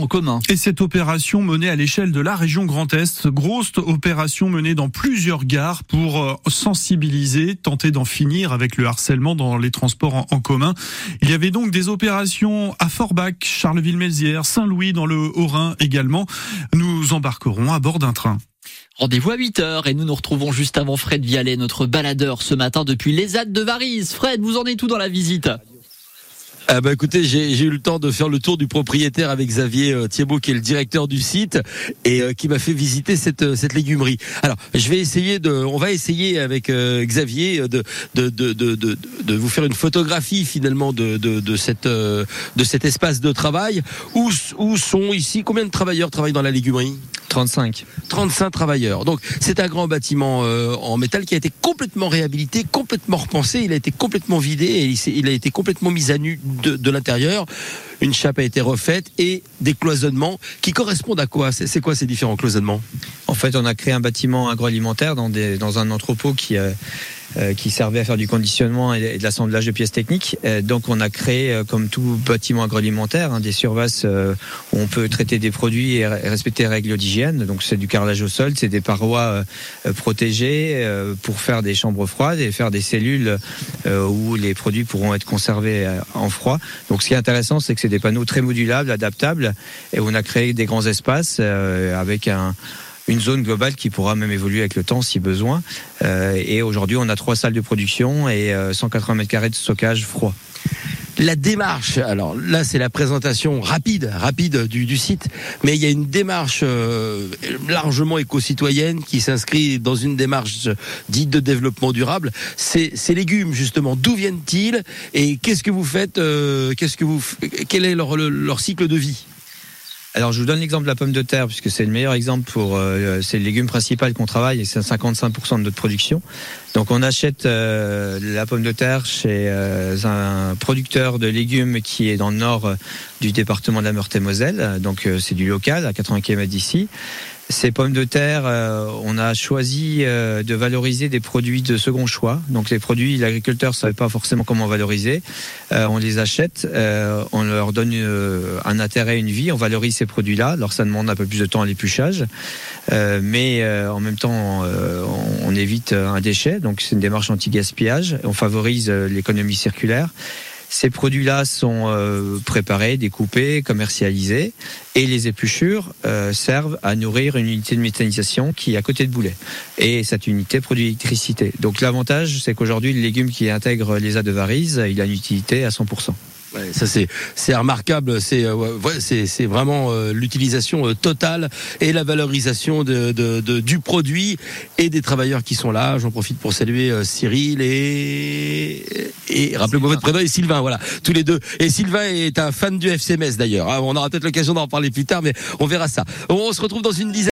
en commun. Et cette opération menée à l'échelle de la région Grand Est, grosse opération menée dans plusieurs gares pour euh, sensibiliser, tenter d'en finir avec le harcèlement dans les transports en, commun. Il y avait donc des opérations à Forbach, Charleville-Mézières, Saint-Louis dans le Haut-Rhin également. Nous embarquerons à bord d'un train. Rendez-vous à 8h et nous nous retrouvons juste avant Fred Vialet, notre baladeur ce matin depuis les de Varise. Fred, vous en êtes tout dans la visite? Ah bah écoutez, j'ai eu le temps de faire le tour du propriétaire avec Xavier euh, Thiebaud, qui est le directeur du site et euh, qui m'a fait visiter cette euh, cette légumerie. Alors, je vais essayer de, on va essayer avec Xavier de de, de de, de vous faire une photographie finalement de de, de cette de cet espace de travail. Où où sont ici combien de travailleurs travaillent dans la légumerie? 35. 35 travailleurs. Donc c'est un grand bâtiment euh, en métal qui a été complètement réhabilité, complètement repensé, il a été complètement vidé et il, a été complètement mis à nu de, de l'intérieur. Une chape a été refaite et des cloisonnements qui correspondent à quoi? C'est quoi ces différents cloisonnements? En fait, on a créé un bâtiment agroalimentaire dans, des, dans un entrepôt qui... Euh, qui servait à faire du conditionnement et de l'assemblage de pièces techniques. Euh, donc on a créé, euh, comme tout bâtiment agroalimentaire, hein, des surfaces où on peut traiter des produits et respecter les règles d'hygiène. Donc c'est du carrelage au sol, c'est des parois protégées pour faire des chambres froides et faire des cellules où les produits pourront être conservés en froid. Donc ce qui est intéressant, c'est que c'est des panneaux très modulables, adaptables, et on a créé des grands espaces avec un une zone globale qui pourra même évoluer avec le temps si besoin. Euh, et aujourd'hui, on a trois salles de production et 180 euh, mètres carrés de stockage froid. La démarche, alors là c'est la présentation rapide, rapide du, site, mais il y a une démarche euh, largement éco-citoyenne qui s'inscrit dans une démarche dite de développement durable. Ces, légumes justement, d'où viennent-ils et qu'est-ce que vous faites Qu'est-ce que vous Quel est leur cycle de vie? Alors je vous donne l'exemple de la pomme de terre puisque c'est le meilleur exemple pour euh, c'est le légume principal qu'on travaille et c'est 55% de notre production. Donc on achète euh, la pomme de terre chez euh, un producteur de légumes qui est dans le nord du département de la Meurthe-et-Moselle. Donc c'est du local à 80 km d'ici. Ces pommes de terre, euh, on a choisi euh, de valoriser des produits de second choix. Donc les produits, l'agriculteur ne savait pas forcément comment valoriser. Euh, on les achète, on leur donne un intérêt, une vie, on valorise ces produits-là. Alors ça demande un peu plus de temps à l'épluchage, mais en même temps, on, évite un déchet. Donc c'est une démarche anti-gaspillage. On favorise l'économie circulaire. Ces produits-là sont euh, préparés, découpés, commercialisés et les épluchures euh, servent à nourrir une unité de méthanisation qui est à côté de Boulet. Et cette unité produit l'électricité. Donc l'avantage, c'est qu'aujourd'hui, le légume qui intègre les A de Varise, il a une utilité à 100%. Ouais, ça c'est c'est remarquable, c'est euh, c'est c'est vraiment euh, l'utilisation euh, totale et la valorisation de, de, de, du produit et des travailleurs qui sont là. J'en profite pour saluer Cyril et et rappelez-moi votre prénom et Sylvain, voilà, tous les deux. Et Sylvain est un fan du FCMS d'ailleurs. Hein. On aura peut-être l'occasion d'en parler plus tard, mais on verra ça. On se retrouve dans une dizaine